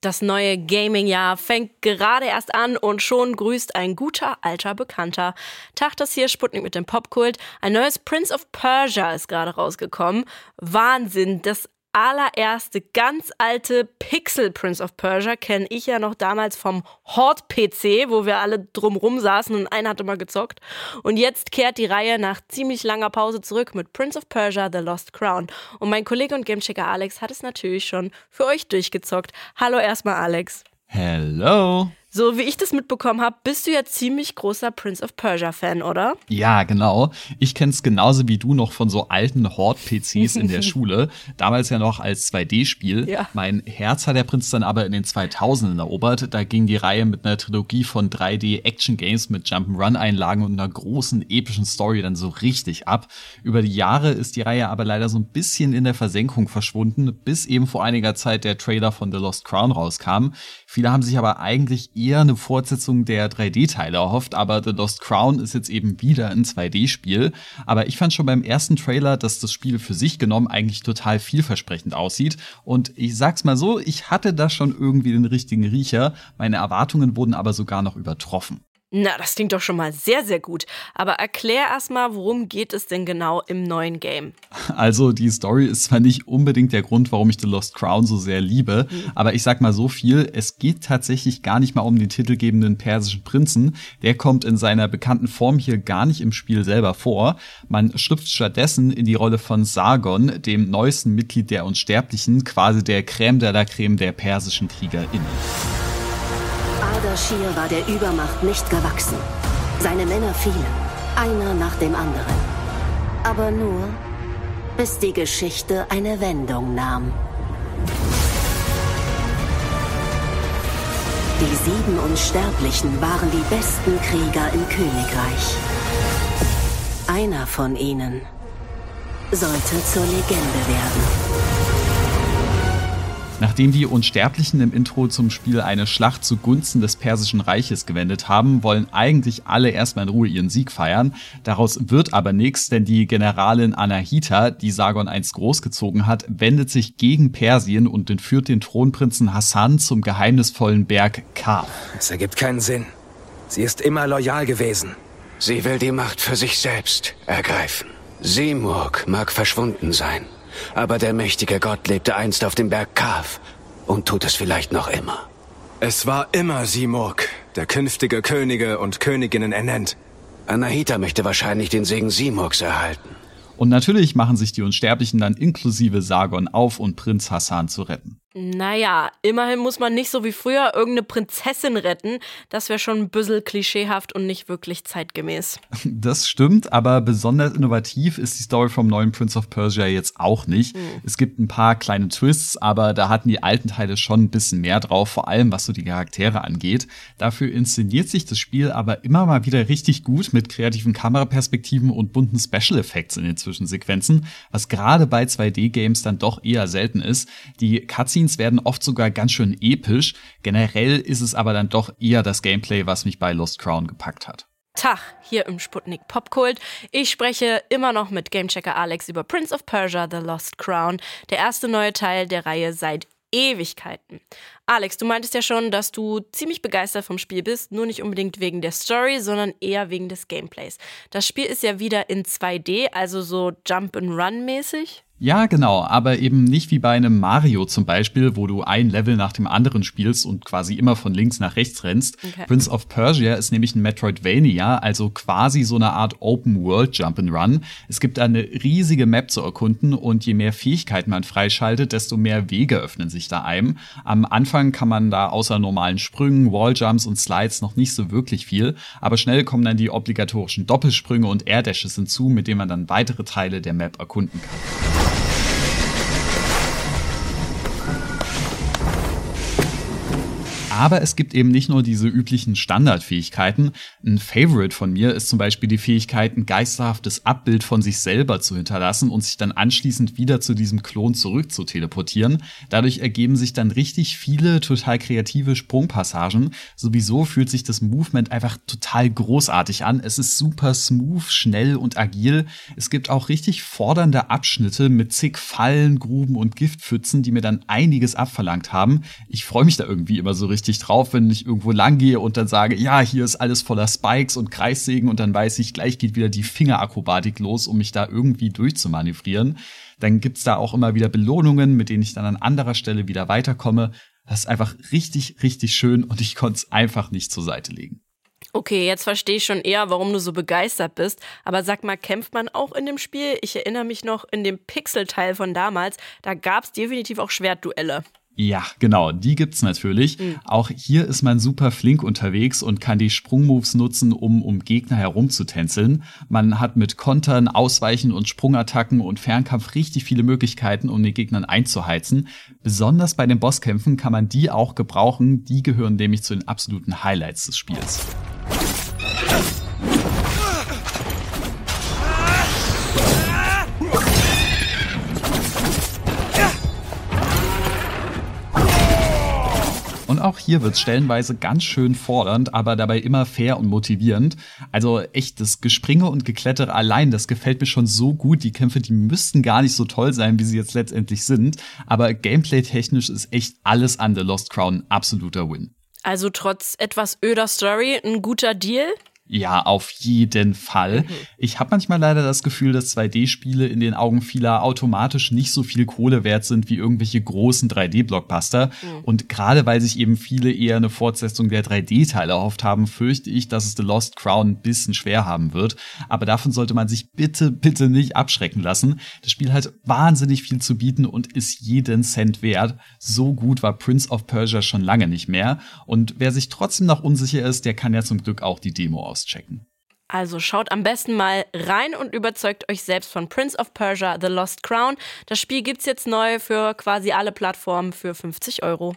Das neue Gaming-Jahr fängt gerade erst an und schon grüßt ein guter alter Bekannter. Tag das hier Sputnik mit dem Popkult. Ein neues Prince of Persia ist gerade rausgekommen. Wahnsinn, das allererste ganz alte Pixel Prince of Persia kenne ich ja noch damals vom Hort-PC, wo wir alle drumrum saßen und einer hatte mal gezockt. Und jetzt kehrt die Reihe nach ziemlich langer Pause zurück mit Prince of Persia The Lost Crown. Und mein Kollege und Gamechecker Alex hat es natürlich schon für euch durchgezockt. Hallo erstmal Alex. Hello. So wie ich das mitbekommen habe, bist du ja ziemlich großer Prince of Persia-Fan, oder? Ja, genau. Ich kenne es genauso wie du noch von so alten Horde-PCs in der Schule. Damals ja noch als 2D-Spiel. Ja. Mein Herz hat der Prinz dann aber in den 2000ern erobert. Da ging die Reihe mit einer Trilogie von 3D-Action-Games mit Jump'n'Run-Einlagen und einer großen epischen Story dann so richtig ab. Über die Jahre ist die Reihe aber leider so ein bisschen in der Versenkung verschwunden, bis eben vor einiger Zeit der Trailer von The Lost Crown rauskam. Viele haben sich aber eigentlich eher eine Fortsetzung der 3D-Teile erhofft, aber The Lost Crown ist jetzt eben wieder ein 2D-Spiel. Aber ich fand schon beim ersten Trailer, dass das Spiel für sich genommen eigentlich total vielversprechend aussieht. Und ich sag's mal so, ich hatte da schon irgendwie den richtigen Riecher. Meine Erwartungen wurden aber sogar noch übertroffen. Na, das klingt doch schon mal sehr, sehr gut. Aber erklär erstmal, worum geht es denn genau im neuen Game? Also, die Story ist zwar nicht unbedingt der Grund, warum ich The Lost Crown so sehr liebe, mhm. aber ich sag mal so viel, es geht tatsächlich gar nicht mal um den titelgebenden persischen Prinzen. Der kommt in seiner bekannten Form hier gar nicht im Spiel selber vor. Man schlüpft stattdessen in die Rolle von Sargon, dem neuesten Mitglied der Unsterblichen, quasi der Crème de la Crème der persischen KriegerInnen. Ardashir war der Übermacht nicht gewachsen. Seine Männer fielen, einer nach dem anderen. Aber nur, bis die Geschichte eine Wendung nahm. Die sieben Unsterblichen waren die besten Krieger im Königreich. Einer von ihnen sollte zur Legende werden. Nachdem die Unsterblichen im Intro zum Spiel eine Schlacht zugunsten des Persischen Reiches gewendet haben, wollen eigentlich alle erstmal in Ruhe ihren Sieg feiern. Daraus wird aber nichts, denn die Generalin Anahita, die Sargon einst großgezogen hat, wendet sich gegen Persien und entführt den Thronprinzen Hassan zum geheimnisvollen Berg Kaf. Es ergibt keinen Sinn. Sie ist immer loyal gewesen. Sie will die Macht für sich selbst ergreifen. Simurg mag verschwunden sein, aber der mächtige Gott lebte einst auf dem Berg Kaf und tut es vielleicht noch immer. Es war immer Simurg, der künftige Könige und Königinnen ernennt. Anahita möchte wahrscheinlich den Segen Simurgs erhalten. Und natürlich machen sich die Unsterblichen dann inklusive Sargon auf, um Prinz Hassan zu retten. Naja, immerhin muss man nicht so wie früher irgendeine Prinzessin retten. Das wäre schon ein bisschen klischeehaft und nicht wirklich zeitgemäß. Das stimmt, aber besonders innovativ ist die Story vom neuen Prince of Persia jetzt auch nicht. Mhm. Es gibt ein paar kleine Twists, aber da hatten die alten Teile schon ein bisschen mehr drauf, vor allem was so die Charaktere angeht. Dafür inszeniert sich das Spiel aber immer mal wieder richtig gut mit kreativen Kameraperspektiven und bunten Special Effects in den Zwischensequenzen, was gerade bei 2D-Games dann doch eher selten ist. Die Cutscenes Cutscenes werden oft sogar ganz schön episch. Generell ist es aber dann doch eher das Gameplay, was mich bei Lost Crown gepackt hat. Tag, hier im Sputnik Popkult. Ich spreche immer noch mit Gamechecker Alex über Prince of Persia The Lost Crown, der erste neue Teil der Reihe seit Ewigkeiten. Alex, du meintest ja schon, dass du ziemlich begeistert vom Spiel bist, nur nicht unbedingt wegen der Story, sondern eher wegen des Gameplays. Das Spiel ist ja wieder in 2D, also so Jump and Run mäßig. Ja, genau, aber eben nicht wie bei einem Mario zum Beispiel, wo du ein Level nach dem anderen spielst und quasi immer von links nach rechts rennst. Okay. Prince of Persia ist nämlich ein Metroidvania, also quasi so eine Art Open World Jump'n'Run. Es gibt eine riesige Map zu erkunden und je mehr Fähigkeiten man freischaltet, desto mehr Wege öffnen sich da einem. Am Anfang kann man da außer normalen Sprüngen, Walljumps und Slides noch nicht so wirklich viel, aber schnell kommen dann die obligatorischen Doppelsprünge und Airdashes hinzu, mit denen man dann weitere Teile der Map erkunden kann. Aber es gibt eben nicht nur diese üblichen Standardfähigkeiten. Ein Favorite von mir ist zum Beispiel die Fähigkeit, ein geisterhaftes Abbild von sich selber zu hinterlassen und sich dann anschließend wieder zu diesem Klon zurück zu teleportieren. Dadurch ergeben sich dann richtig viele total kreative Sprungpassagen. Sowieso fühlt sich das Movement einfach total großartig an. Es ist super smooth, schnell und agil. Es gibt auch richtig fordernde Abschnitte mit zig Fallen, Gruben und Giftpfützen, die mir dann einiges abverlangt haben. Ich freue mich da irgendwie immer so richtig drauf, wenn ich irgendwo lang gehe und dann sage, ja, hier ist alles voller Spikes und Kreissägen und dann weiß ich, gleich geht wieder die Fingerakrobatik los, um mich da irgendwie durchzumanövrieren. Dann gibt's da auch immer wieder Belohnungen, mit denen ich dann an anderer Stelle wieder weiterkomme. Das ist einfach richtig, richtig schön und ich konnte es einfach nicht zur Seite legen. Okay, jetzt verstehe ich schon eher, warum du so begeistert bist. Aber sag mal, kämpft man auch in dem Spiel? Ich erinnere mich noch in dem Pixel-Teil von damals, da gab es definitiv auch Schwertduelle. Ja, genau, die gibt's natürlich. Mhm. Auch hier ist man super flink unterwegs und kann die Sprungmoves nutzen, um um Gegner herumzutänzeln. Man hat mit Kontern, Ausweichen und Sprungattacken und Fernkampf richtig viele Möglichkeiten, um den Gegnern einzuheizen. Besonders bei den Bosskämpfen kann man die auch gebrauchen. Die gehören nämlich zu den absoluten Highlights des Spiels. Auch hier wird es stellenweise ganz schön fordernd, aber dabei immer fair und motivierend. Also echt, das Gespringe und Geklettere allein, das gefällt mir schon so gut. Die Kämpfe, die müssten gar nicht so toll sein, wie sie jetzt letztendlich sind. Aber gameplay-technisch ist echt alles an The Lost Crown absoluter Win. Also trotz etwas öder Story ein guter Deal? Ja, auf jeden Fall. Mhm. Ich habe manchmal leider das Gefühl, dass 2D-Spiele in den Augen vieler automatisch nicht so viel Kohle wert sind wie irgendwelche großen 3D-Blockbuster. Mhm. Und gerade weil sich eben viele eher eine Fortsetzung der 3D-Teile erhofft haben, fürchte ich, dass es The Lost Crown ein bisschen schwer haben wird. Aber davon sollte man sich bitte, bitte nicht abschrecken lassen. Das Spiel hat wahnsinnig viel zu bieten und ist jeden Cent wert. So gut war Prince of Persia schon lange nicht mehr. Und wer sich trotzdem noch unsicher ist, der kann ja zum Glück auch die Demo aus auschecken. Also schaut am besten mal rein und überzeugt euch selbst von Prince of Persia The Lost Crown. Das Spiel gibt's jetzt neu für quasi alle Plattformen für 50 Euro.